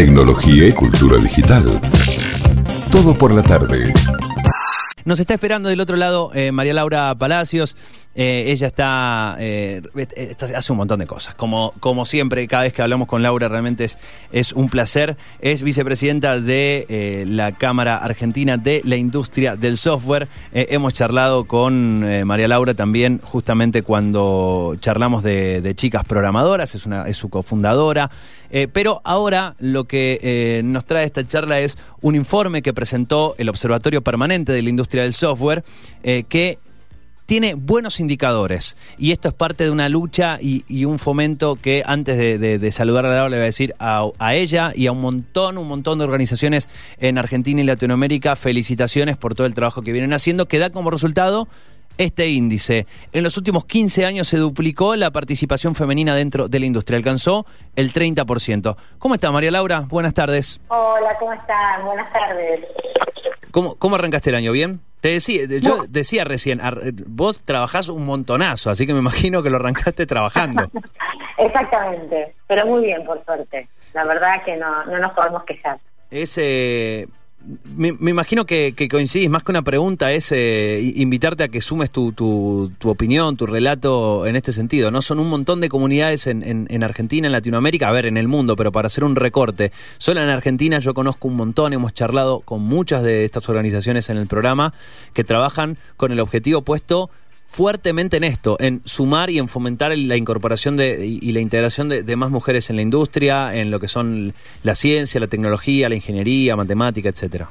tecnología y cultura digital. Todo por la tarde. Nos está esperando del otro lado eh, María Laura Palacios. Eh, ella está, eh, está- hace un montón de cosas. Como, como siempre, cada vez que hablamos con Laura realmente es, es un placer. Es vicepresidenta de la Cámara Argentina de la Industria del Software. Hemos charlado con María Laura también justamente cuando charlamos de, chicas programadoras. Es su cofundadora. Eh, pero ahora lo que eh, nos trae esta charla es un informe que presentó el Observatorio Permanente de la Industria del Software, eh, que tiene buenos indicadores. Y esto es parte de una lucha y, un fomento que antes de, de- de saludar a Laura le voy a decir a, a ella y a un montón, un montón de organizaciones en Argentina y Latinoamérica, felicitaciones por todo el trabajo que vienen haciendo, que da como resultado este índice. En los últimos 15 años se duplicó la participación femenina dentro de la industria, alcanzó el 30%. ¿Cómo está María Laura? Buenas tardes. Hola, ¿cómo están? Buenas tardes. ¿Cómo, cómo arrancaste el año? ¿Bien? Te decía, yo No. decía recién, vos trabajás un montonazo, así que me imagino que lo arrancaste trabajando. Exactamente, pero muy bien, por suerte. La verdad que no, no nos podemos quejar. Es, eh, me, me imagino que, que coincidís, más que una pregunta, es eh, invitarte a que sumes tu, tu, tu opinión, tu relato en este sentido. ¿no? Son un montón de comunidades en, en, en Argentina, en Latinoamérica, a ver, en el mundo, pero para hacer un recorte. Solo en Argentina yo conozco un montón, hemos charlado con muchas de estas organizaciones en el programa que trabajan con el objetivo puesto fuertemente en esto, en sumar y en fomentar la incorporación de, y, y la integración de, de más mujeres en la industria, en lo que son la ciencia, la tecnología, la ingeniería, matemática, etcétera.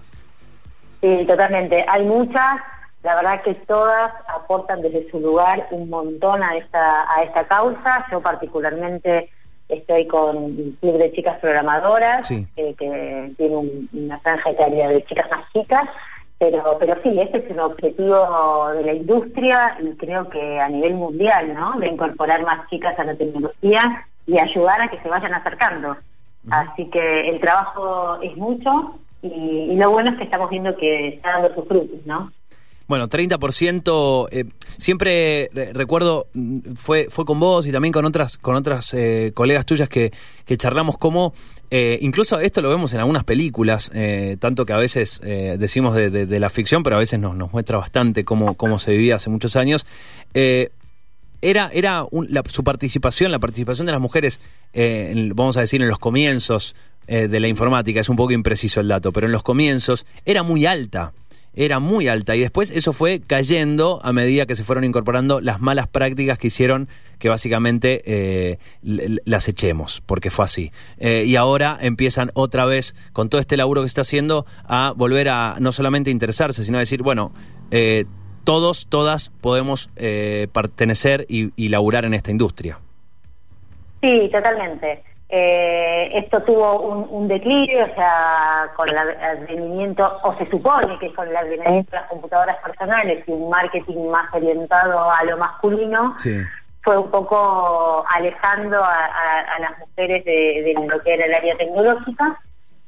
Sí, totalmente. Hay muchas, la verdad que todas aportan desde su lugar un montón a esta, a esta causa. Yo particularmente estoy con el Club de Chicas Programadoras, Sí. eh, que tiene un- una franja etaria de chicas más chicas. Pero, pero sí, este es un objetivo de la industria y creo que a nivel mundial, ¿no? De incorporar más chicas a la tecnología y ayudar a que se vayan acercando. Así que el trabajo es mucho y, y lo bueno es que estamos viendo que está dando sus frutos, ¿no? Bueno, 30%, eh, siempre recuerdo, mm, fue, fue con vos y también con otras, con otras eh, colegas tuyas que, que charlamos cómo, eh, incluso esto lo vemos en algunas películas, eh, tanto que a veces eh, decimos de, de- la ficción, pero a veces nos, nos muestra bastante cómo, cómo se vivía hace muchos años. Eh, era, era un- la- su participación, la participación de las mujeres, eh, en- vamos a decir, en los comienzos de la informática, es un poco impreciso el dato, pero en los comienzos era muy alta, era muy alta y después eso fue cayendo a medida que se fueron incorporando las malas prácticas que hicieron que básicamente eh, las echemos, porque fue así. Eh, y ahora empiezan otra vez, con todo este laburo que se está haciendo, a volver a no solamente interesarse, sino a decir, bueno, eh, todos, todas podemos eh, pertenecer y, y laburar en esta industria. Sí, totalmente. Eh, esto tuvo un, un declive, o sea, con el advenimiento, o se supone que con el advenimiento de las computadoras personales y un marketing más orientado a lo masculino, Sí. fue un poco alejando a, a- a las mujeres de, de lo que era el área tecnológica.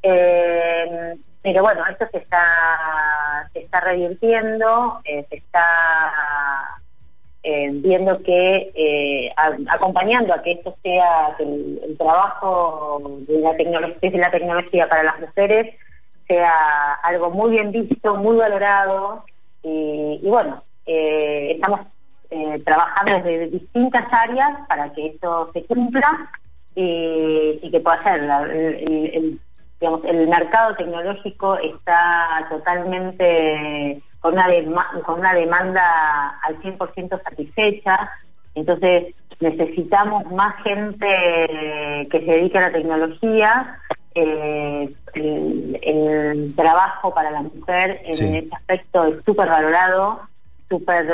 Eh, pero bueno, esto se está, se está revirtiendo, eh, se está eh, viendo que eh, acompañando a que esto sea que el, trabajo de la desde la tecnología para las mujeres sea algo muy bien visto, muy valorado y, bueno, eh, estamos trabajando desde distintas áreas para que esto se cumpla y, que pueda ser. El mercado tecnológico está totalmente con una, con una demanda al 100% satisfecha, entonces necesitamos más gente que se dedique a la tecnología. eh, el, el trabajo para la mujer en Sí. este aspecto es súper valorado, súper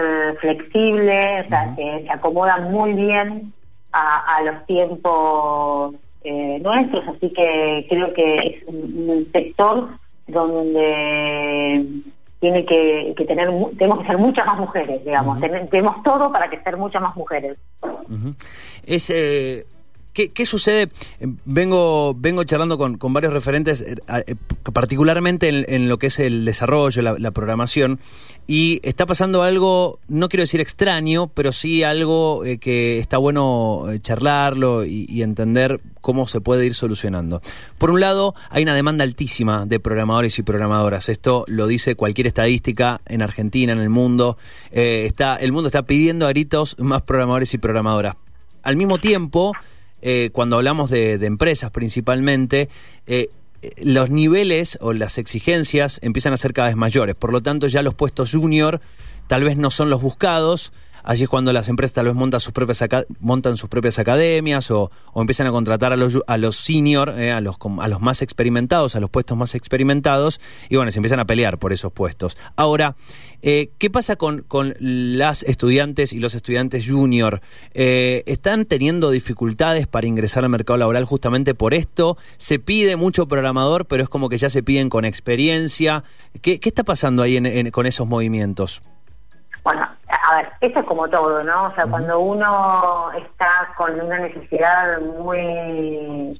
flexible, o sea, Ujú. se, se acomoda muy bien a, a los tiempos eh, nuestros, así que creo que es un, un sector donde tiene que, que tener tenemos que ser muchas más mujeres, digamos. Ten- tenemos todo para que ser muchas más mujeres. Ujú. Es, eh, ¿Qué, sucede? Vengo, vengo charlando con, varios referentes, eh, eh, particularmente en, lo que es el desarrollo, la, programación, y está pasando algo, no quiero decir extraño, pero sí algo eh, que está bueno charlarlo y, entender cómo se puede ir solucionando. Por un lado, hay una demanda altísima de programadores y programadoras. Esto lo dice cualquier estadística en Argentina, en el mundo. está, el mundo está pidiendo a gritos más programadores y programadoras. Al mismo tiempo, eh, cuando hablamos de, empresas principalmente, eh, los niveles o las exigencias empiezan a ser cada vez mayores. Por lo tanto, ya los puestos junior tal vez no son los buscados. Allí es cuando las empresas tal vez montan sus propias, montan sus propias academias o, empiezan a contratar a los, a los senior, eh, a, los, a los más experimentados, a los puestos más experimentados, y bueno, se empiezan a pelear por esos puestos. Ahora, eh, ¿Qué pasa con, con, las estudiantes y los estudiantes junior? Eh, ¿Están teniendo dificultades para ingresar al mercado laboral justamente por esto? ¿Se pide mucho programador, pero es como que ya se piden con experiencia? ¿Qué, qué está pasando ahí con esos movimientos? Bueno, a ver, eso es como todo, ¿no? O sea, cuando uno está con una necesidad muy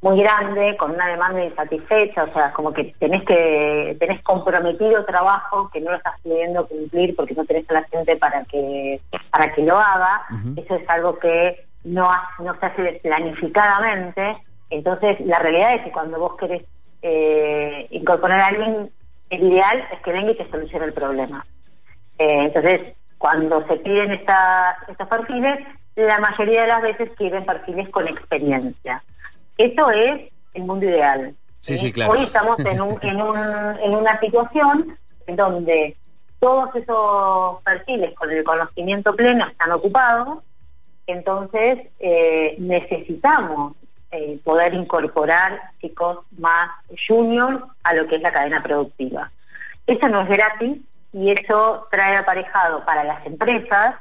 muy grande, con una demanda insatisfecha, o sea, como que tenés que tenés comprometido trabajo que no lo estás pudiendo cumplir porque no tenés a la gente para que para que lo haga, eso es algo que no, no se hace planificadamente, entonces la realidad es que cuando vos querés eh, incorporar a alguien, el ideal es que venga y te solucione el problema. Eh, entonces, cuando se piden estos perfiles, la mayoría de las veces quieren perfiles con experiencia. Eso es el mundo ideal. Hoy estamos en, un, en, una situación en donde todos esos perfiles con el conocimiento pleno están ocupados, entonces eh, necesitamos eh, poder incorporar chicos más juniors a lo que es la cadena productiva. Eso no es gratis y eso trae aparejado para las empresas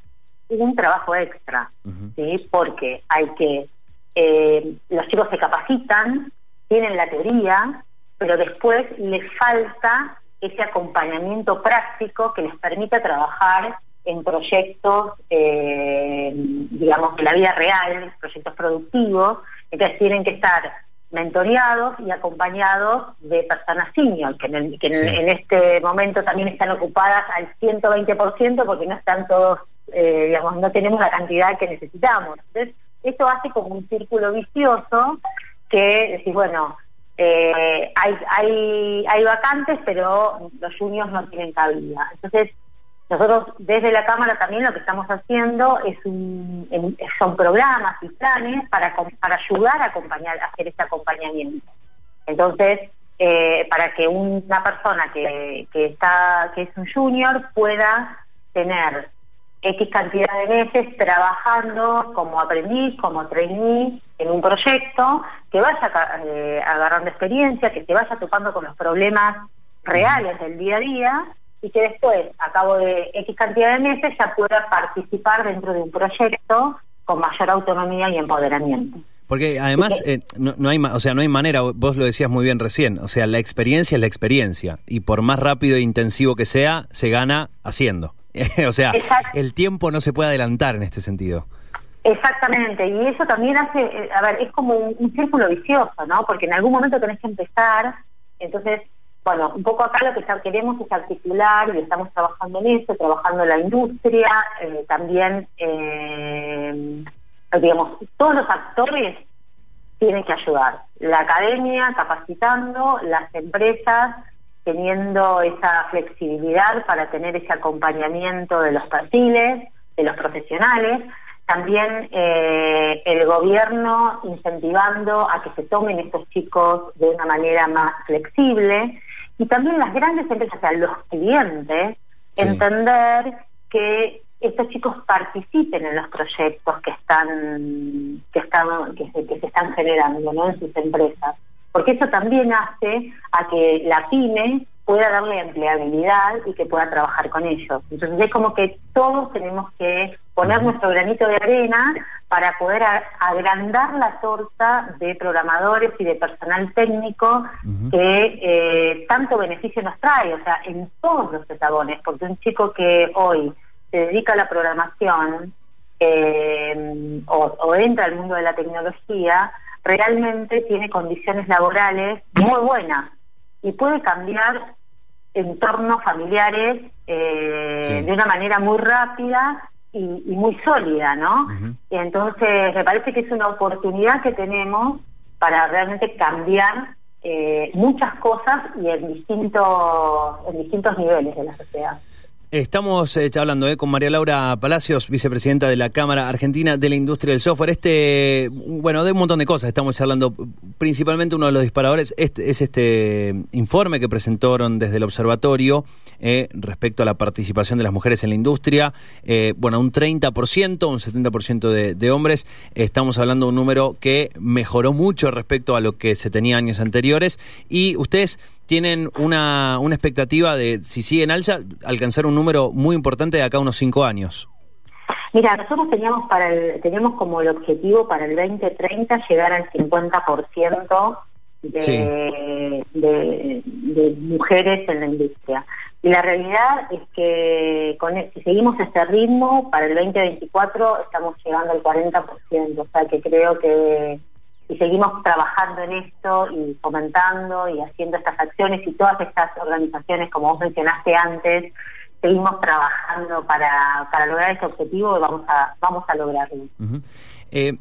un trabajo extra, ¿sí? porque hay que eh, los chicos se capacitan, tienen la teoría, pero después les falta ese acompañamiento práctico que les permita trabajar en proyectos, eh, digamos, de la vida real, proyectos productivos, entonces tienen que estar mentoreados y acompañados de personas senior, que, en, este momento también están ocupadas al 120% porque no están todos, eh, digamos, no tenemos la cantidad que necesitamos. Entonces, eso hace como un círculo vicioso que decís, bueno, eh, hay, hay, hay vacantes, pero los juniors no tienen cabida. Entonces, nosotros desde la Cámara también lo que estamos haciendo es son programas y planes para, para ayudar a acompañar, hacer este acompañamiento. Entonces, eh, para que una persona que, que, está, que es un junior pueda tener X cantidad de meses trabajando como aprendiz, como trainee en un proyecto, que vaya eh, agarrando experiencia, que se vaya topando con los problemas reales del día a día y que después, a cabo de X cantidad de meses, ya pueda participar dentro de un proyecto con mayor autonomía y empoderamiento. Porque además eh, no, no, hay, o sea, no hay manera, vos lo decías muy bien recién, o sea, la experiencia es la experiencia y por más rápido e intensivo que sea, se gana haciendo. o sea, el tiempo no se puede adelantar en este sentido. Exactamente, y eso también hace, eh, a ver, es como un, círculo vicioso, ¿no? Porque en algún momento tenés que empezar, entonces, bueno, un poco acá lo que queremos es articular y estamos trabajando en eso, trabajando en la industria, eh, también, eh, digamos, todos los actores tienen que ayudar. La academia capacitando, las empresas teniendo esa flexibilidad para tener ese acompañamiento de los perfiles, de los profesionales, también eh, el gobierno incentivando a que se tomen estos chicos de una manera más flexible y también las grandes empresas, o sea, los clientes, entender que estos chicos participen en los proyectos que están que están que se, que se están generando ¿no? en sus empresas porque eso también hace a que la pyme pueda darle empleabilidad y que pueda trabajar con ellos. Entonces es como que todos tenemos que poner nuestro granito de arena para poder agrandar la torta de programadores y de personal técnico que eh, tanto beneficio nos trae, o sea, en todos los etabones, porque un chico que hoy se dedica a la programación, eh, o, entra al mundo de la tecnología, realmente tiene condiciones laborales muy buenas y puede cambiar entornos familiares eh, de una manera muy rápida y, muy sólida, ¿no? Entonces, me parece que es una oportunidad que tenemos para realmente cambiar eh, muchas cosas y en distintos, en distintos niveles de la sociedad. Estamos eh, hablando eh, con María Laura Palacios, vicepresidenta de la Cámara Argentina de la Industria del Software. Este, bueno, de un montón de cosas estamos charlando. Principalmente uno de los disparadores este, es este informe que presentaron desde el observatorio eh, respecto a la participación de las mujeres en la industria. bueno, un 30%, un 70% de, de hombres. Estamos hablando de un número que mejoró mucho respecto a lo que se tenía años anteriores. Y ustedes tienen una, una expectativa de, si sigue en alza, alcanzar un número muy importante de acá a unos cinco años. Mira, nosotros teníamos para el, teníamos como el objetivo para el 2030 llegar al 50% de, de, de, mujeres en la industria. Y la realidad es que con, e, si seguimos este ritmo, para el 2024 estamos llegando al 40%, o sea que creo que y seguimos trabajando en esto y fomentando y haciendo estas acciones y todas estas organizaciones, como vos mencionaste antes, seguimos trabajando para, para lograr ese objetivo y vamos a, vamos a lograrlo. Eh,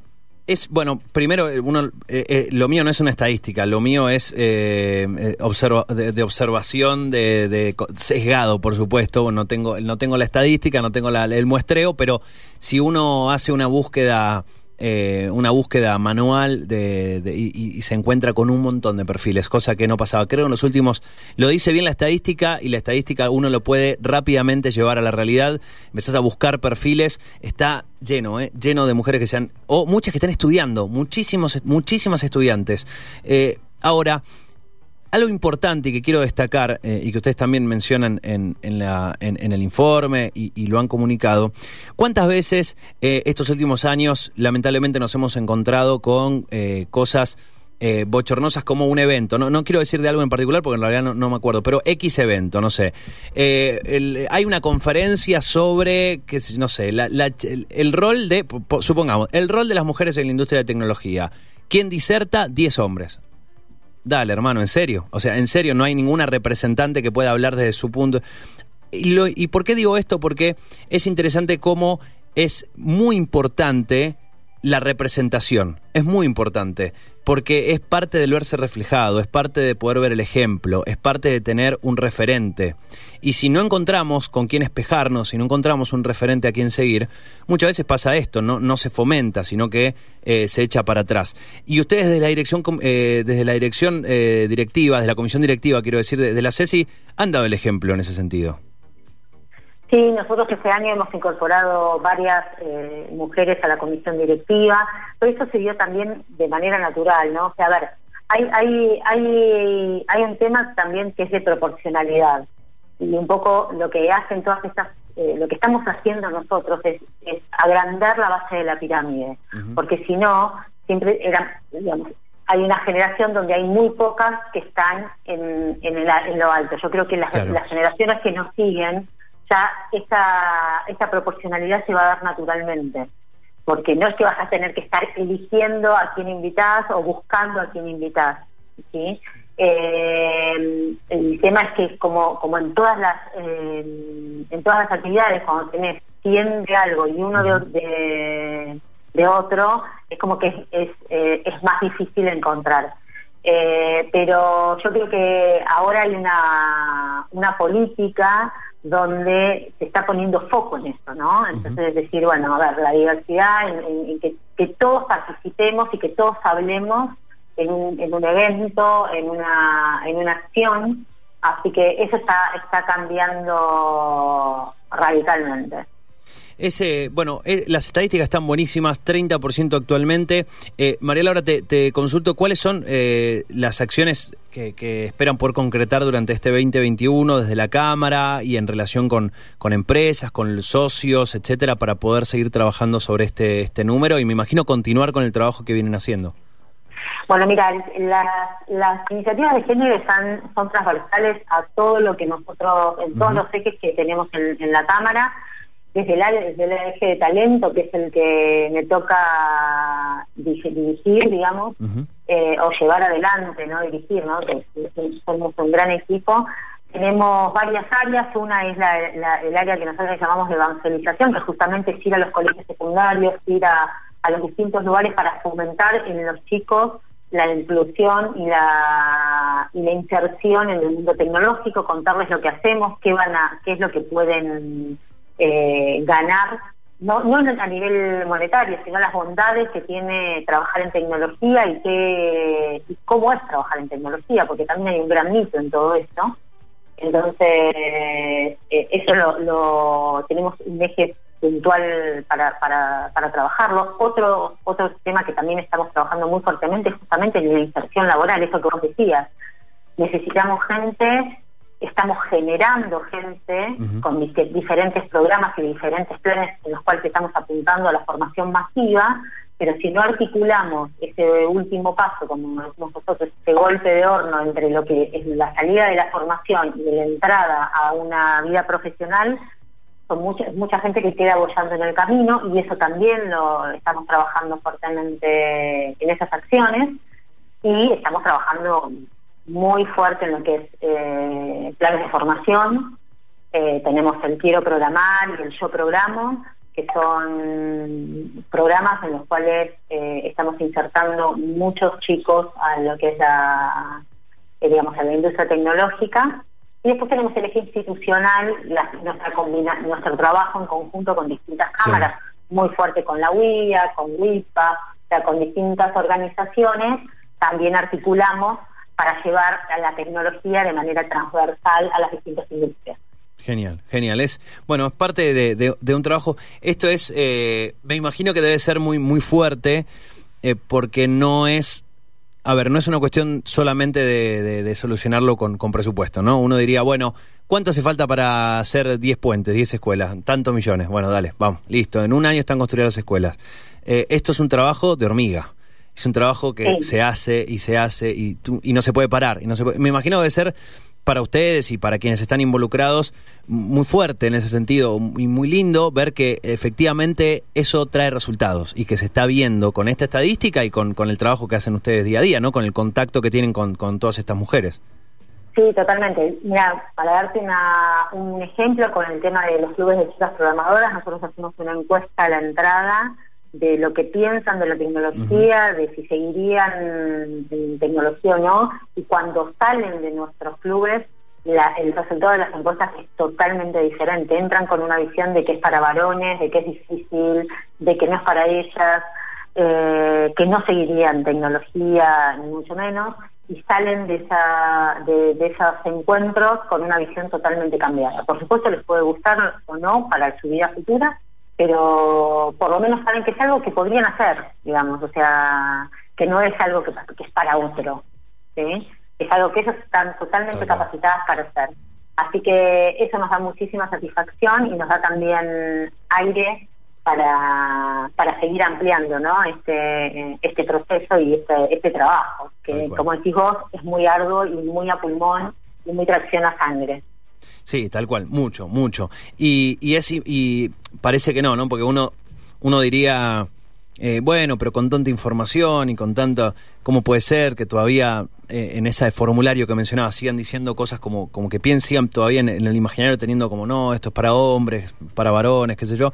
es, bueno, primero, uno, eh, eh, lo mío no es una estadística, lo mío es de, observación, de, sesgado, por supuesto. No tengo, no tengo la estadística, no tengo el muestreo, pero si uno hace una búsqueda eh, una búsqueda manual de, y, se encuentra con un montón de perfiles, cosa que no pasaba. Creo en los últimos, lo dice bien la estadística y la estadística uno lo puede rápidamente llevar a la realidad. Empezás a buscar perfiles, está lleno, eh, lleno de mujeres que sean, o muchas que están estudiando, muchísimos, muchísimas estudiantes. Eh, ahora, algo importante que quiero destacar eh, y que ustedes también mencionan en, el informe y, lo han comunicado, ¿cuántas veces eh, estos últimos años lamentablemente nos hemos encontrado con eh, cosas bochornosas como un evento? No, no quiero decir de algo en particular porque en realidad no, me acuerdo, pero X evento, no sé. hay una conferencia sobre, que, no sé, el, rol de, supongamos, el rol de las mujeres en la industria de tecnología. ¿Quién diserta? 10 hombres. Dale, hermano, en serio. O sea, en serio, no hay ninguna representante que pueda hablar desde su punto. ¿Y, ¿Y por qué digo esto? Porque es interesante cómo es muy importante la representación. Es muy importante porque es parte del verse reflejado, es parte de poder ver el ejemplo, es parte de tener un referente. Y si no encontramos con quién espejarnos, si no encontramos un referente a quien seguir, muchas veces pasa esto, no, no se fomenta, sino que eh, se echa para atrás. Y ustedes desde la dirección, eh, desde la dirección eh, directiva, desde la comisión directiva, quiero decir, de la CESI, han dado el ejemplo en ese sentido. Sí, nosotros este año hemos incorporado varias eh, mujeres a la comisión directiva, pero eso se dio también de manera natural, ¿no? O sea, a ver, hay, hay, hay, hay un tema también que es de proporcionalidad y un poco lo que hacen todas estas, eh, lo que estamos haciendo nosotros es, agrandar la base de la pirámide, porque si no, siempre era, digamos, hay una generación donde hay muy pocas que están en, en, lo alto. Yo creo que las, las generaciones que nos siguen ya esa, esa proporcionalidad se va a dar naturalmente. Porque no es que vas a tener que estar eligiendo a quién invitas o buscando a quién invitas. ¿sí? Eh, el tema es que como, como en todas las eh, en todas las actividades cuando tenés 100 de algo y uno de, de, otro es como que es, es, eh, es más difícil encontrar pero yo creo que ahora hay una, una política donde se está poniendo foco en esto, ¿no? Entonces es decir, bueno, a ver, la diversidad, en, que, todos participemos y que todos hablemos en un, en un evento, en una, en una acción, así que eso está, está cambiando radicalmente. Ese, bueno, eh, las estadísticas están buenísimas, 30% actualmente. Eh, María Laura, te, consulto, ¿cuáles son eh, las acciones que, esperan por concretar durante este 2021 desde la Cámara y en relación con, con empresas, con socios, etcétera, para poder seguir trabajando sobre este, este número y me imagino continuar con el trabajo que vienen haciendo? Bueno, mira, las, iniciativas de género están, son transversales a todo lo que nosotros, en todos los ejes que tenemos en la Cámara desde el, desde el eje de talento, que es el que me toca dirigir, digamos, eh, o llevar adelante, no dirigir, ¿no? Que, somos un gran equipo. Tenemos varias áreas, una es el área que nosotros llamamos de evangelización, que justamente es ir a los colegios secundarios, ir a, a los distintos lugares para fomentar en los chicos la inclusión y la, y la inserción en el mundo tecnológico, contarles lo que hacemos, qué van a, qué es lo que pueden eh, ganar, no, no a nivel monetario, sino las bondades que tiene trabajar en tecnología y, qué, cómo es trabajar en tecnología, porque también hay un gran mito en todo esto. Entonces, eh, eso lo, tenemos un eje puntual para, para, para trabajarlo. Otro, otro tema que también estamos trabajando muy fuertemente es justamente la inserción laboral, eso que vos decías. Necesitamos gente, estamos generando gente con diferentes programas y diferentes planes en los cuales estamos apuntando a la formación masiva, pero si no articulamos ese último paso, como decimos nosotros, ese golpe de horno entre lo que es la salida de la formación y de la entrada a una vida profesional, con mucha, mucha gente que queda bollando en el camino y eso también lo estamos trabajando fuertemente en esas acciones y estamos trabajando muy fuerte en lo que es eh, planes de formación. Eh, tenemos el Quiero Programar y el Yo Programo, que son programas en los cuales eh, estamos insertando muchos chicos a lo que es la, digamos, a la industria tecnológica. Y después tenemos el eje institucional, nuestra combina, nuestro trabajo en conjunto con distintas cámaras, muy fuerte con la UIA, con WIPA, o sea, con distintas organizaciones, también articulamos para llevar a la tecnología de manera transversal a las distintas industrias. Genial, genial. Es bueno, es parte de, un trabajo. Esto es, eh, me imagino que debe ser muy muy fuerte eh, porque no es a ver, no es una cuestión solamente de, solucionarlo con, presupuesto, ¿no? Uno diría, bueno, ¿cuánto hace falta para hacer 10 puentes, 10 escuelas? Tantos millones. Bueno, dale, vamos, listo. En un año están construidas las escuelas. Eh, esto es un trabajo de hormiga. Es un trabajo que se hace y se hace y, y no se puede parar. Y no se me imagino que debe ser para ustedes y para quienes están involucrados muy fuerte en ese sentido y muy lindo ver que efectivamente eso trae resultados y que se está viendo con esta estadística y con, con el trabajo que hacen ustedes día a día, ¿no? Con el contacto que tienen con, con todas estas mujeres. Sí, totalmente. Mira, para darte una, un ejemplo con el tema de los clubes de chicas programadoras, nosotros hacemos una encuesta a la entrada de lo que piensan de la tecnología, de si seguirían en tecnología o no, y cuando salen de nuestros clubes, el resultado de las encuestas es totalmente diferente. Entran con una visión de que es para varones, de que es difícil, de que no es para ellas, eh, que no seguirían tecnología, ni mucho menos, y salen de, esa, de, de, esos encuentros con una visión totalmente cambiada. Por supuesto les puede gustar o no para su vida futura, pero por lo menos saben que es algo que podrían hacer, digamos, o sea, que no es algo que, es para otro, ¿sí? es algo que ellos están totalmente capacitadas para hacer. Así que eso nos da muchísima satisfacción y nos da también aire para, para seguir ampliando ¿no? este, este proceso y este, este trabajo, que como decís vos es muy arduo y muy a pulmón y muy tracción a sangre. Sí, tal cual, mucho, mucho. Y, y, es, y parece que no, ¿no? Porque uno, uno diría, eh, bueno, pero con tanta información y con tanta, ¿cómo puede ser que todavía eh, en ese formulario que mencionaba sigan diciendo cosas como, como que piensan todavía en, el imaginario teniendo como, no, esto es para hombres, para varones, qué sé yo?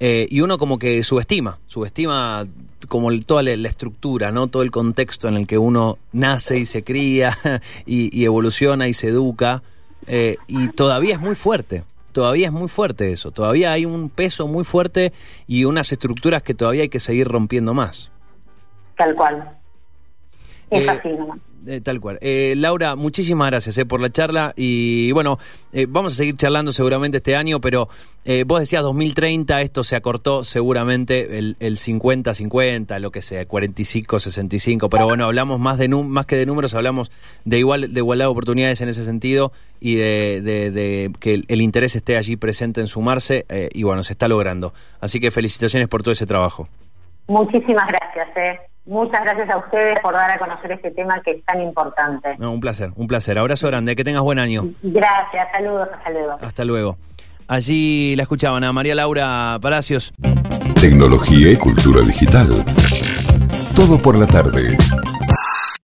Eh, y uno como que subestima, subestima como toda la, estructura, ¿no? Todo el contexto en el que uno nace y se cría y evoluciona y se educa. Eh, y todavía es muy fuerte, todavía es muy fuerte eso, todavía hay un peso muy fuerte y unas estructuras que todavía hay que seguir rompiendo más. Tal cual. Es así nomás. Eh, tal cual. Eh, Laura, muchísimas gracias eh, por la charla y bueno, vamos a seguir charlando seguramente este año, pero vos decías 2030, esto se acortó seguramente el, 50-50, lo que sea, 45-65, pero bueno, hablamos más, de más que de números, hablamos de, igual, de igualdad de oportunidades en ese sentido y de, que el, interés esté allí presente en sumarse y bueno, se está logrando. Así que felicitaciones por todo ese trabajo. Muchísimas gracias. Eh. Muchas gracias a ustedes por dar a conocer este tema que es tan importante. un placer, un placer. Abrazo grande, que tengas buen año. Gracias, saludos, hasta luego. Hasta luego. Allí la escuchaban a María Laura Palacios. Tecnología y cultura digital. Todo por la tarde.